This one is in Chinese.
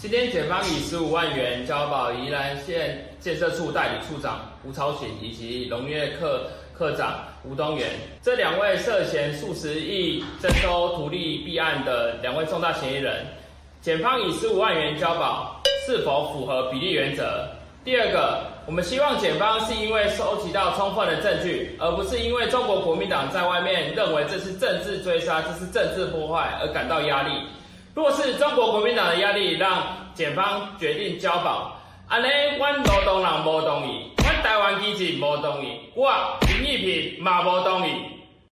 今天检方以十五万元交保宜兰县建设处代理处长吴超群以及农业课科长吴东元这两位涉嫌数十亿征收图利弊案的两位重大嫌疑人，检方以十五万元交保，是否符合比例原则？第二个，我们希望检方是因为收集到充分的证据，而不是因为中国国民党在外面认为这是政治追杀，这是政治破坏而感到压力。若是中国国民党的压力让检方决定交保，安尼，阮劳动人无同意，阮台湾基进无同意，我林义平嘛无同意。